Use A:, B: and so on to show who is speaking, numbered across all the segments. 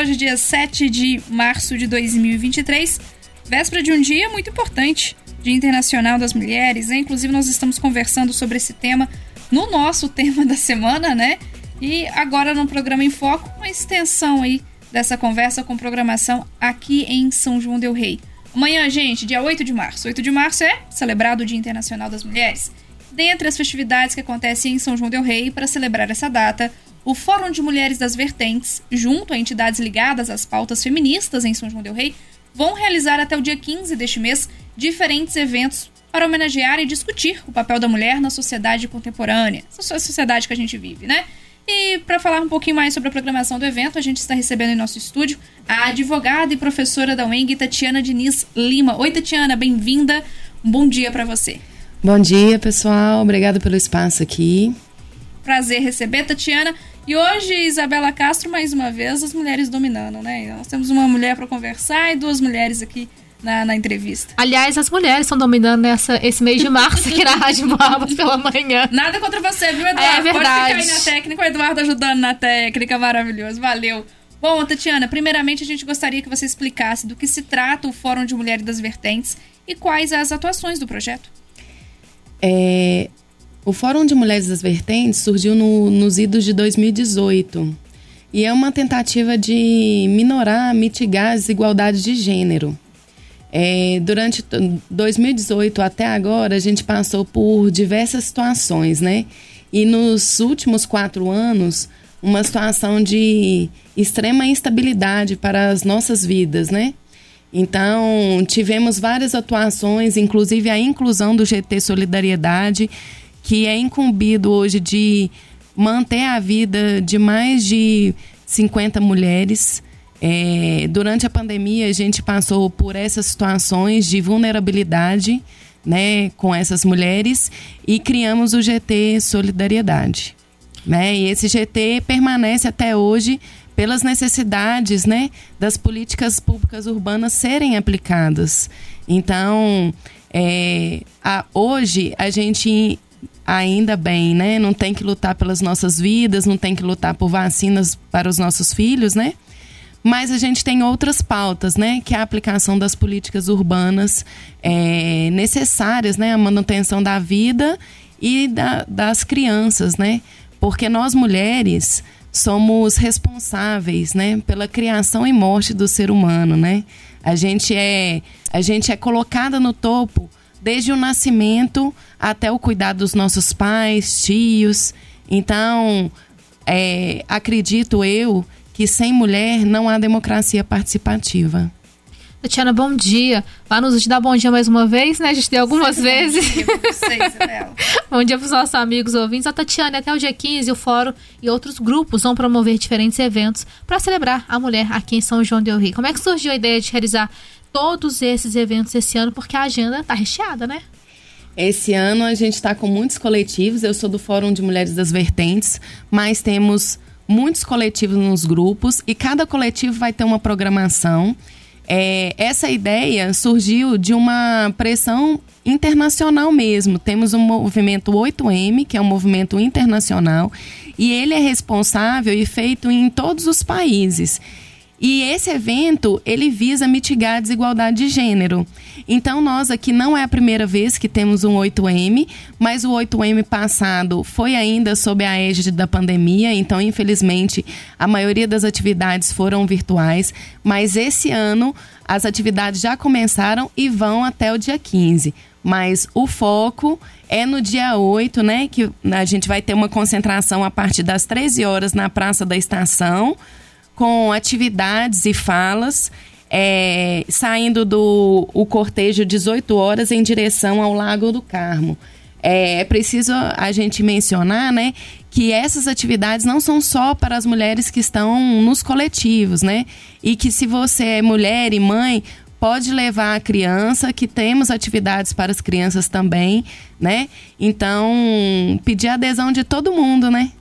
A: hoje, dia 7 de março de 2023, véspera de um dia muito importante, Dia Internacional das Mulheres, né? Inclusive, nós estamos conversando sobre esse tema no nosso tema da semana, né? E agora no programa em Foco, uma extensão aí dessa conversa com programação aqui em São João Del Rei. Amanhã, gente, dia 8 de março. 8 de março é celebrado o Dia Internacional das Mulheres. Dentre as festividades que acontecem em São João Del Rei, para celebrar essa data, o Fórum de Mulheres das Vertentes, junto a entidades ligadas às pautas feministas em São João Del Rei, vão realizar até o dia 15 deste mês diferentes eventos para homenagear e discutir o papel da mulher na sociedade contemporânea, essa sociedade que a gente vive, né? E para falar um pouquinho mais sobre a programação do evento, a gente está recebendo em nosso estúdio a advogada e professora da UENG, Tatiana Diniz Lima. Oi, Tatiana, bem-vinda. Um bom dia para você.
B: Bom dia, pessoal. Obrigada pelo espaço aqui.
A: Prazer receber, Tatiana. E hoje, Isabela Castro, mais uma vez, as mulheres dominando, né? Nós temos uma mulher para conversar e duas mulheres aqui na, na, entrevista.
C: Aliás, as mulheres estão dominando essa, esse mês de março aqui na Rádio Boabas pela manhã.
A: Nada contra você, viu, Eduardo?
C: É verdade. Pode
A: ficar aí na técnica, o Eduardo ajudando na técnica, maravilhoso. Valeu. Bom, Tatiana, primeiramente a gente gostaria que você explicasse do que se trata o Fórum de Mulheres das Vertentes e quais as atuações do projeto.
B: É, o Fórum de Mulheres das Vertentes surgiu no, nos idos de 2018 e é uma tentativa de minorar, mitigar as desigualdades de gênero. É, durante 2018 até agora, a gente passou por diversas situações, né? E nos últimos quatro anos, uma situação de extrema instabilidade para as nossas vidas, né? Então, tivemos várias atuações, inclusive a inclusão do GT Solidariedade, que é incumbido hoje de manter a vida de mais de 50 mulheres é, durante a pandemia, a gente passou por essas situações de vulnerabilidade né, com essas mulheres e criamos o GT Solidariedade. Né? E esse GT permanece até hoje pelas necessidades né, das políticas públicas urbanas serem aplicadas. Então, é, a, hoje a gente ainda bem, né? Não tem que lutar pelas nossas vidas, não tem que lutar por vacinas para os nossos filhos, né? Mas a gente tem outras pautas, né? Que é a aplicação das políticas urbanas é, necessárias, né? A manutenção da vida e da, das crianças, né? Porque nós mulheres somos responsáveis, né? Pela criação e morte do ser humano, né? A gente é, a gente é colocada no topo desde o nascimento até o cuidado dos nossos pais, tios. Então, é, acredito eu que sem mulher não há democracia participativa.
C: Tatiana, bom dia. Vai nos dar bom dia mais uma vez, né? A gente deu algumas Sim, vezes. Bom dia vocês, bom dia para os nossos amigos ouvintes. A Tatiana, até o dia 15, o Fórum e outros grupos vão promover diferentes eventos para celebrar a mulher aqui em São João del Rio. Como é que surgiu a ideia de realizar todos esses eventos esse ano? Porque a agenda está recheada, né?
B: Esse ano a gente está com muitos coletivos. Eu sou do Fórum de Mulheres das Vertentes, mas temos muitos coletivos nos grupos e cada coletivo vai ter uma programação. É, essa ideia surgiu de uma pressão internacional mesmo. Temos um movimento 8M, que é um movimento internacional, e ele é responsável e feito em todos os países. E esse evento, ele visa mitigar a desigualdade de gênero. Então, nós aqui não é a primeira vez que temos um 8M, mas o 8M passado foi ainda sob a égide da pandemia, então, infelizmente, a maioria das atividades foram virtuais, mas esse ano as atividades já começaram e vão até o dia 15. Mas o foco é no dia 8, né? Que a gente vai ter uma concentração a partir das 13 horas na Praça da Estação com atividades e falas, é, saindo do o cortejo 18 horas em direção ao Lago do Carmo. É, é preciso a gente mencionar, né, que essas atividades não são só para as mulheres que estão nos coletivos, né? E que se você é mulher e mãe, pode levar a criança, que temos atividades para as crianças também, né? Então, pedir a adesão de todo mundo, né?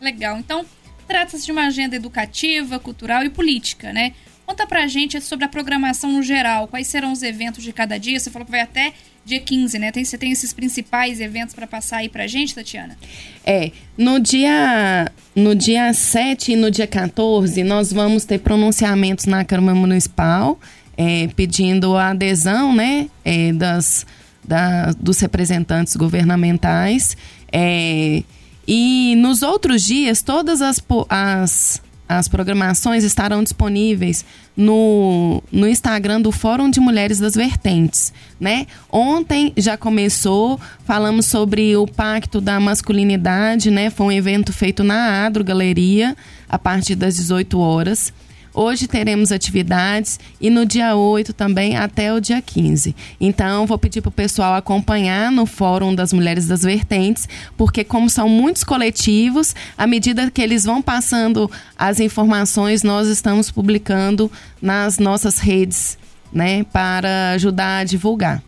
A: Legal. Então, Trata-se de uma agenda educativa, cultural e política, né? Conta pra gente sobre a programação no geral, quais serão os eventos de cada dia. Você falou que vai até dia 15, né? Tem, você tem esses principais eventos para passar aí pra gente, Tatiana?
B: É, no dia, no dia 7 e no dia 14, nós vamos ter pronunciamentos na Câmara Municipal, é, pedindo a adesão, né, é, das, da, dos representantes governamentais. É, e nos outros dias, todas as, as as programações estarão disponíveis no, no Instagram do Fórum de Mulheres das Vertentes, né? Ontem já começou, falamos sobre o Pacto da Masculinidade, né? Foi um evento feito na Adro Galeria, a partir das 18 horas. Hoje teremos atividades e no dia 8 também até o dia 15. Então, vou pedir para o pessoal acompanhar no Fórum das Mulheres das Vertentes, porque, como são muitos coletivos, à medida que eles vão passando as informações, nós estamos publicando nas nossas redes, né, para ajudar a divulgar.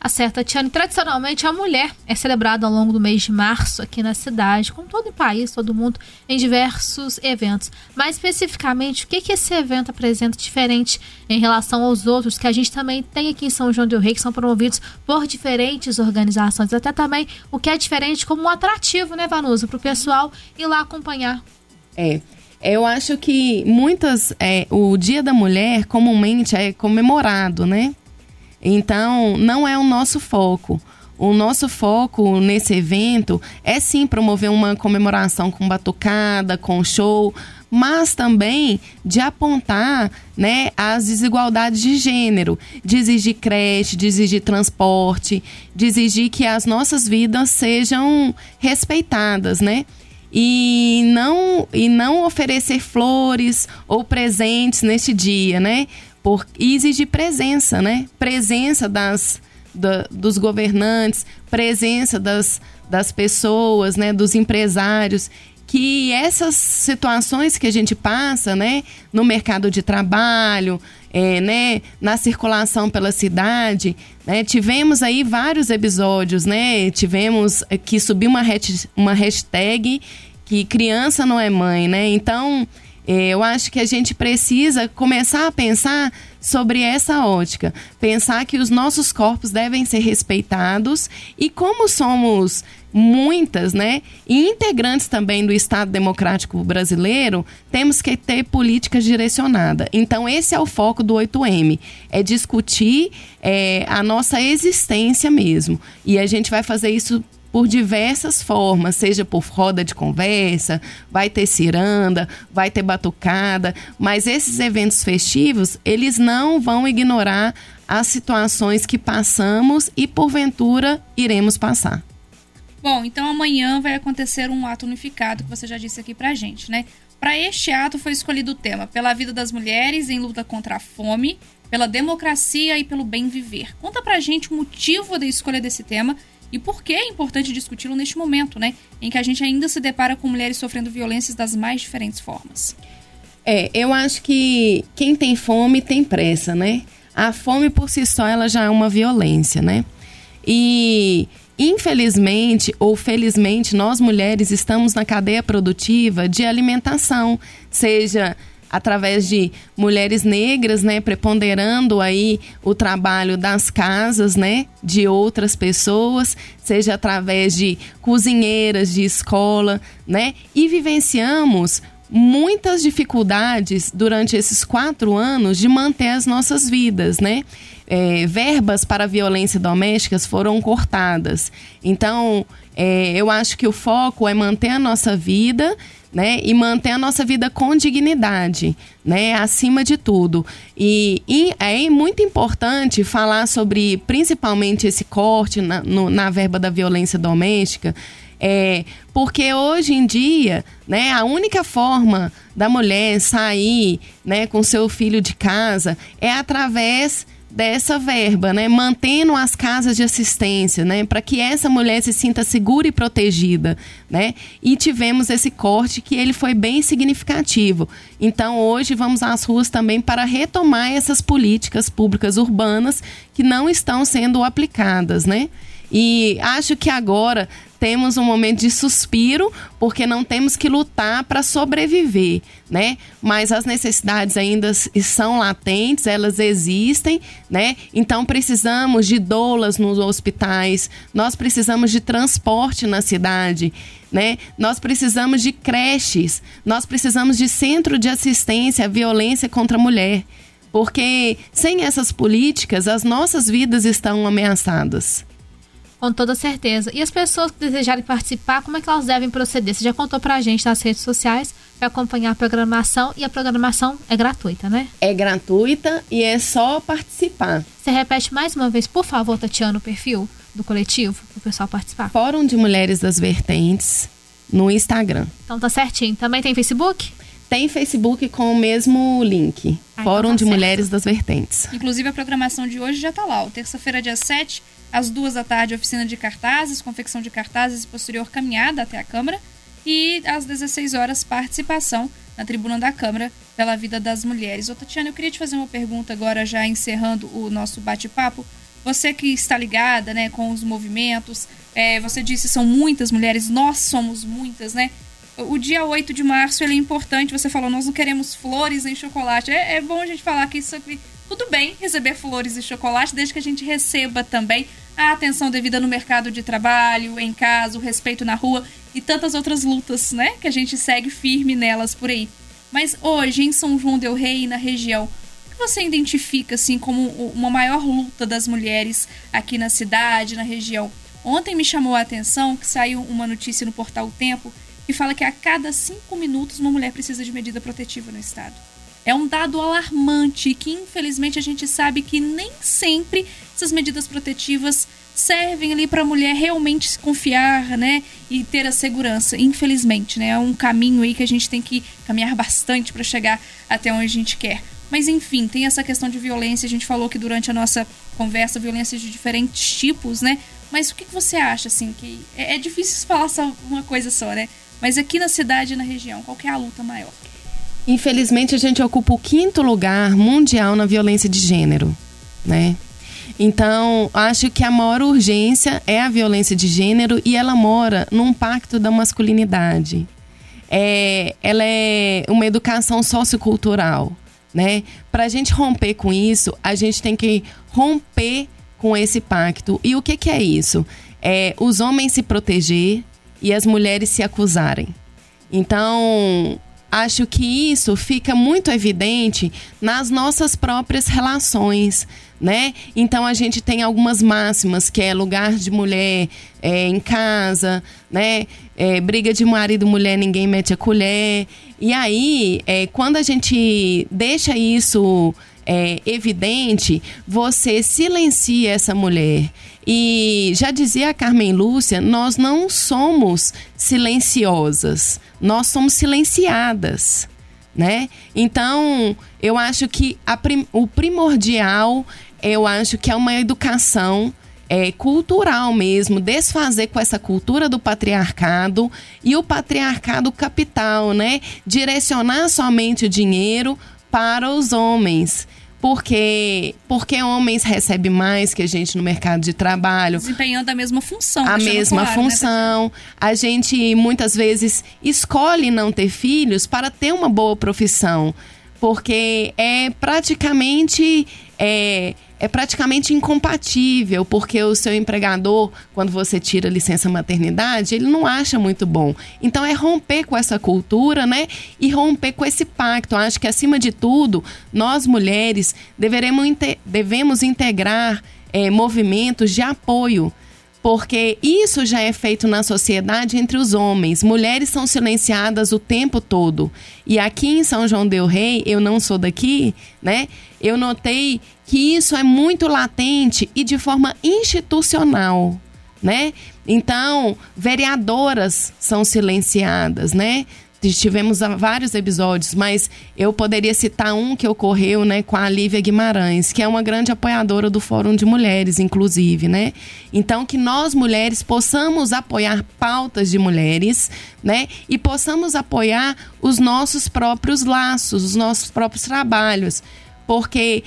C: Acerta, Tiane. Tradicionalmente, a mulher é celebrada ao longo do mês de março aqui na cidade, com todo o país, todo mundo, em diversos eventos. Mais especificamente, o que, que esse evento apresenta diferente em relação aos outros que a gente também tem aqui em São João del Rei, que são promovidos por diferentes organizações. Até também o que é diferente como um atrativo, né, Vanusa, para o pessoal ir lá acompanhar.
B: É. Eu acho que muitas. É, o Dia da Mulher comumente é comemorado, né? Então, não é o nosso foco. O nosso foco nesse evento é sim promover uma comemoração com batucada, com show, mas também de apontar né, as desigualdades de gênero, de exigir creche, de exigir transporte, de exigir que as nossas vidas sejam respeitadas, né? E não, e não oferecer flores ou presentes neste dia, né? Por, e exigir presença, né? Presença das, da, dos governantes, presença das, das pessoas, né? Dos empresários. Que essas situações que a gente passa, né, no mercado de trabalho, é, né, na circulação pela cidade, né, tivemos aí vários episódios, né, tivemos que subir uma, uma hashtag que criança não é mãe, né, então eu acho que a gente precisa começar a pensar sobre essa ótica. Pensar que os nossos corpos devem ser respeitados e como somos muitas, né, e integrantes também do Estado Democrático Brasileiro, temos que ter políticas direcionadas. Então, esse é o foco do 8M, é discutir é, a nossa existência mesmo. E a gente vai fazer isso por diversas formas, seja por roda de conversa, vai ter ciranda, vai ter batucada, mas esses eventos festivos, eles não vão ignorar as situações que passamos e porventura iremos passar.
A: Bom, então amanhã vai acontecer um ato unificado que você já disse aqui pra gente, né? Para este ato foi escolhido o tema Pela vida das mulheres em luta contra a fome, pela democracia e pelo bem viver. Conta pra gente o motivo da escolha desse tema e por que é importante discuti-lo neste momento, né? Em que a gente ainda se depara com mulheres sofrendo violências das mais diferentes formas.
B: É, eu acho que quem tem fome tem pressa, né? A fome por si só ela já é uma violência, né? E infelizmente ou felizmente nós mulheres estamos na cadeia produtiva de alimentação, seja através de mulheres negras, né, preponderando aí o trabalho das casas, né, de outras pessoas, seja através de cozinheiras de escola, né, e vivenciamos muitas dificuldades durante esses quatro anos de manter as nossas vidas, né? É, verbas para violência doméstica foram cortadas. Então, é, eu acho que o foco é manter a nossa vida né? E manter a nossa vida com dignidade, né? Acima de tudo. E, e é muito importante falar sobre, principalmente, esse corte na, no, na verba da violência doméstica, é, porque hoje em dia, né, a única forma da mulher sair, né, com seu filho de casa é através dessa verba, né, mantendo as casas de assistência, né, para que essa mulher se sinta segura e protegida, né? E tivemos esse corte que ele foi bem significativo. Então, hoje vamos às ruas também para retomar essas políticas públicas urbanas que não estão sendo aplicadas, né? E acho que agora temos um momento de suspiro, porque não temos que lutar para sobreviver, né? Mas as necessidades ainda são latentes, elas existem, né? Então precisamos de doulas nos hospitais, nós precisamos de transporte na cidade, né? Nós precisamos de creches, nós precisamos de centro de assistência à violência contra a mulher. Porque sem essas políticas, as nossas vidas estão ameaçadas.
C: Com toda certeza. E as pessoas que desejarem participar, como é que elas devem proceder? Você já contou pra gente nas redes sociais para acompanhar a programação e a programação é gratuita, né?
B: É gratuita e é só participar.
C: Você repete mais uma vez, por favor, Tatiana, o perfil do coletivo para o pessoal participar.
B: Fórum de Mulheres das Vertentes no Instagram.
C: Então tá certinho. Também tem Facebook?
B: Tem Facebook com o mesmo link. Ah, Fórum então tá de certo. Mulheres das Vertentes.
A: Inclusive a programação de hoje já tá lá. Terça-feira, dia 7, às duas da tarde, oficina de cartazes, confecção de cartazes e posterior caminhada até a Câmara. E às 16 horas, participação na tribuna da Câmara pela vida das mulheres. Ô, Tatiana, eu queria te fazer uma pergunta agora, já encerrando o nosso bate-papo. Você que está ligada né, com os movimentos, é, você disse são muitas mulheres, nós somos muitas, né? o dia 8 de março ele é importante. Você falou, nós não queremos flores em chocolate. É, é bom a gente falar que isso aqui. Tudo bem receber flores e chocolate, desde que a gente receba também a atenção devida no mercado de trabalho, em casa, o respeito na rua e tantas outras lutas, né? Que a gente segue firme nelas por aí. Mas hoje, em São João Del Rei, na região, o que você identifica assim como uma maior luta das mulheres aqui na cidade, na região? Ontem me chamou a atenção que saiu uma notícia no portal o Tempo que fala que a cada cinco minutos uma mulher precisa de medida protetiva no estado. É um dado alarmante que, infelizmente, a gente sabe que nem sempre essas medidas protetivas servem ali para a mulher realmente se confiar, né, e ter a segurança. Infelizmente, né, é um caminho aí que a gente tem que caminhar bastante para chegar até onde a gente quer. Mas enfim, tem essa questão de violência. A gente falou que durante a nossa conversa, violência de diferentes tipos, né? Mas o que você acha, assim, que é, é difícil falar só uma coisa só, né? Mas aqui na cidade e na região, qual é a luta maior?
B: Infelizmente, a gente ocupa o quinto lugar mundial na violência de gênero, né? Então, acho que a maior urgência é a violência de gênero e ela mora num pacto da masculinidade. É, ela é uma educação sociocultural, né? Para a gente romper com isso, a gente tem que romper com esse pacto. E o que, que é isso? É os homens se proteger, e as mulheres se acusarem. Então, acho que isso fica muito evidente nas nossas próprias relações, né? Então a gente tem algumas máximas que é lugar de mulher é, em casa, né? É, briga de marido mulher ninguém mete a colher. E aí, é, quando a gente deixa isso é, evidente, você silencia essa mulher. E já dizia a Carmen Lúcia, nós não somos silenciosas, nós somos silenciadas. Né? Então, eu acho que prim o primordial, eu acho que é uma educação é, cultural mesmo, desfazer com essa cultura do patriarcado e o patriarcado capital, né? Direcionar somente o dinheiro para os homens. Porque porque homens recebem mais que a gente no mercado de trabalho.
A: Desempenhando a mesma função
B: a mesma claro, né, função. Né? a gente muitas vezes escolhe não ter filhos para ter uma boa profissão. Porque é praticamente é, é praticamente incompatível, porque o seu empregador, quando você tira licença maternidade, ele não acha muito bom. Então é romper com essa cultura, né? E romper com esse pacto. Eu acho que acima de tudo, nós mulheres deveremos, devemos integrar é, movimentos de apoio porque isso já é feito na sociedade entre os homens. Mulheres são silenciadas o tempo todo. E aqui em São João del Rei, eu não sou daqui, né? Eu notei que isso é muito latente e de forma institucional, né? Então, vereadoras são silenciadas, né? Tivemos vários episódios, mas eu poderia citar um que ocorreu, né, com a Lívia Guimarães, que é uma grande apoiadora do Fórum de Mulheres, inclusive, né? Então que nós mulheres possamos apoiar pautas de mulheres, né, e possamos apoiar os nossos próprios laços, os nossos próprios trabalhos, porque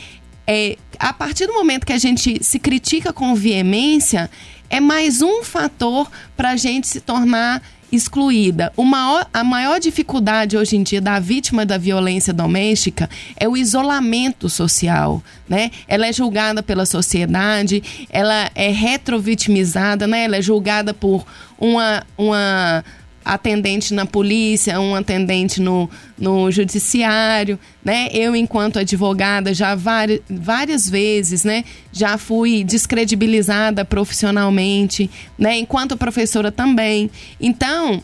B: é, a partir do momento que a gente se critica com veemência, é mais um fator para a gente se tornar excluída. Maior, a maior dificuldade hoje em dia da vítima da violência doméstica é o isolamento social, né? Ela é julgada pela sociedade, ela é retrovitimizada, né? Ela é julgada por uma, uma atendente na polícia, um atendente no, no judiciário, né? Eu, enquanto advogada, já várias, várias vezes, né? Já fui descredibilizada profissionalmente, né? Enquanto professora também. Então,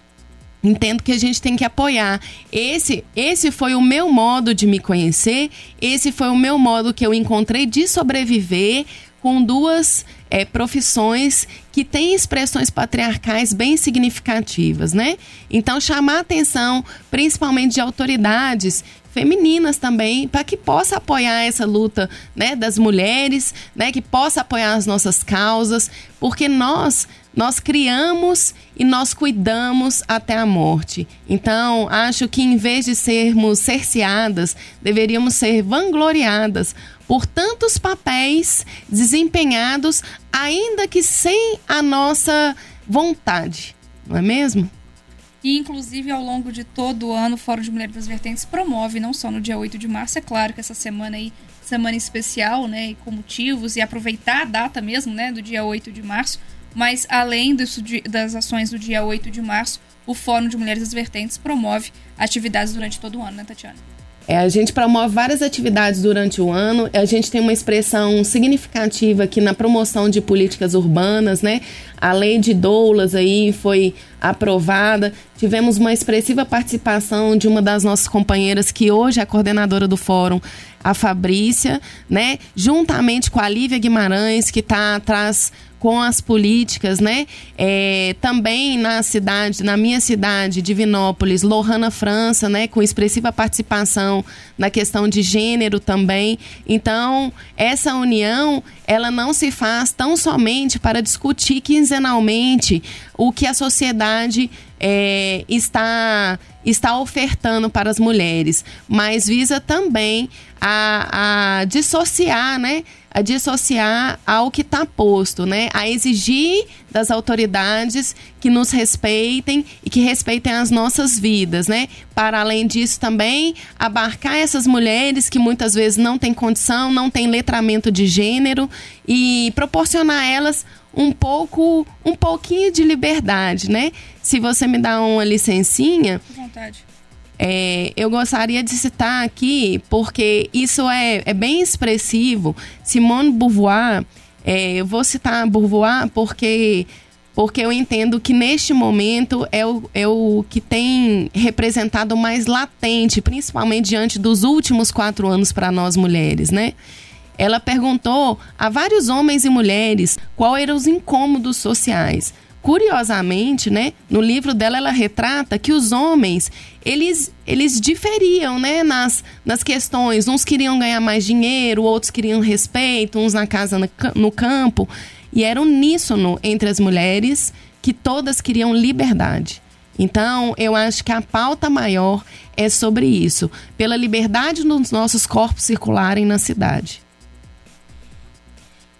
B: Entendo que a gente tem que apoiar. Esse, esse foi o meu modo de me conhecer, esse foi o meu modo que eu encontrei de sobreviver com duas é, profissões que têm expressões patriarcais bem significativas, né? Então, chamar a atenção, principalmente de autoridades femininas também, para que possa apoiar essa luta né, das mulheres, né, que possa apoiar as nossas causas, porque nós nós criamos e nós cuidamos até a morte. Então, acho que em vez de sermos cerceadas, deveríamos ser vangloriadas por tantos papéis desempenhados, ainda que sem a nossa vontade, não é mesmo?
A: E, inclusive, ao longo de todo o ano, o Fórum de Mulheres das Vertentes promove, não só no dia 8 de março, é claro que essa semana aí, semana especial, né, com motivos, e aproveitar a data mesmo, né, do dia 8 de março, mas além disso, das ações do dia 8 de março, o Fórum de Mulheres das Vertentes promove atividades durante todo o ano, né, Tatiana?
B: É, a gente promove várias atividades durante o ano. A gente tem uma expressão significativa aqui na promoção de políticas urbanas, né? A lei de doulas aí foi aprovada. Tivemos uma expressiva participação de uma das nossas companheiras que hoje é coordenadora do fórum, a Fabrícia, né? Juntamente com a Lívia Guimarães, que está atrás com as políticas, né? É, também na cidade, na minha cidade, Divinópolis, Lohana França, né? Com expressiva participação na questão de gênero também. Então, essa união, ela não se faz tão somente para discutir quinzenalmente o que a sociedade é, está está ofertando para as mulheres, mas visa também a, a dissociar, né? a dissociar ao que está posto, né? A exigir das autoridades que nos respeitem e que respeitem as nossas vidas, né? Para além disso também abarcar essas mulheres que muitas vezes não têm condição, não têm letramento de gênero e proporcionar a elas um pouco, um pouquinho de liberdade, né? Se você me dá uma licencinha,
A: vontade.
B: É, eu gostaria de citar aqui, porque isso é, é bem expressivo. Simone Beauvoir, é, eu vou citar Beauvoir porque, porque eu entendo que neste momento é o, é o que tem representado mais latente, principalmente diante dos últimos quatro anos para nós mulheres, né? Ela perguntou a vários homens e mulheres qual eram os incômodos sociais curiosamente, né, no livro dela ela retrata que os homens, eles, eles diferiam, né, nas, nas questões. Uns queriam ganhar mais dinheiro, outros queriam respeito, uns na casa, no, campo. E era uníssono entre as mulheres que todas queriam liberdade. Então, eu acho que a pauta maior é sobre isso, pela liberdade dos nossos corpos circularem na cidade.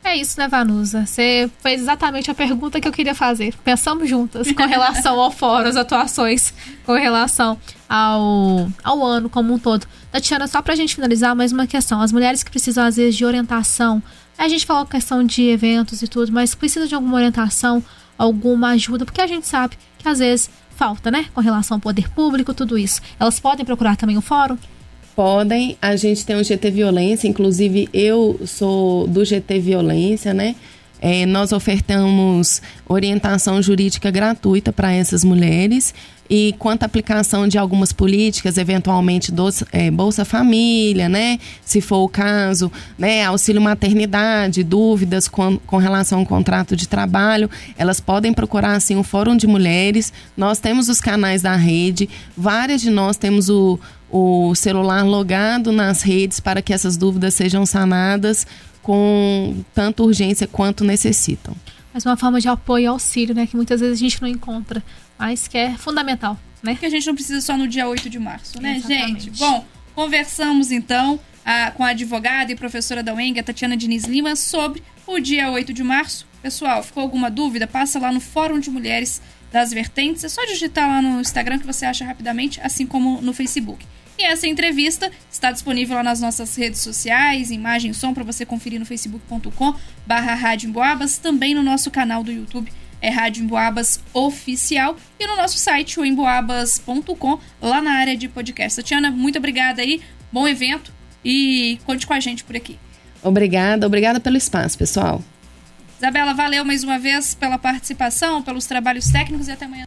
C: É isso, né, Vanusa? Você fez exatamente a pergunta que eu queria fazer. Pensamos juntas com relação ao fórum, as atuações, com relação ao, ao ano como um todo. Tatiana, só pra gente finalizar, mais uma questão. As mulheres que precisam, às vezes, de orientação. A gente falou questão de eventos e tudo, mas precisa de alguma orientação, alguma ajuda, porque a gente sabe que, às vezes, falta, né? Com relação ao poder público, tudo isso. Elas podem procurar também o fórum?
B: Podem. A gente tem o GT Violência, inclusive eu sou do GT Violência, né? É, nós ofertamos orientação jurídica gratuita para essas mulheres e quanto à aplicação de algumas políticas, eventualmente do, é, Bolsa Família, né? Se for o caso, né? Auxílio maternidade, dúvidas com, com relação ao contrato de trabalho, elas podem procurar assim o Fórum de Mulheres. Nós temos os canais da rede, várias de nós temos o, o celular logado nas redes para que essas dúvidas sejam sanadas com tanto urgência quanto necessitam.
C: Mas uma forma de apoio e auxílio, né? Que muitas vezes a gente não encontra, mas que é fundamental, né?
A: Que a gente não precisa só no dia 8 de março, né, Exatamente. gente? Bom, Conversamos então a, com a advogada e professora da UENG, a Tatiana Diniz Lima, sobre o dia 8 de março. Pessoal, ficou alguma dúvida? Passa lá no Fórum de Mulheres das Vertentes. É só digitar lá no Instagram que você acha rapidamente, assim como no Facebook. E essa entrevista está disponível lá nas nossas redes sociais, imagem som, para você conferir no facebook.com barra também no nosso canal do YouTube é Rádio Emboabas Oficial e no nosso site, o emboabas.com, lá na área de podcast. Tatiana, muito obrigada aí, bom evento e conte com a gente por aqui.
B: Obrigada, obrigada pelo espaço, pessoal.
A: Isabela, valeu mais uma vez pela participação, pelos trabalhos técnicos e até amanhã.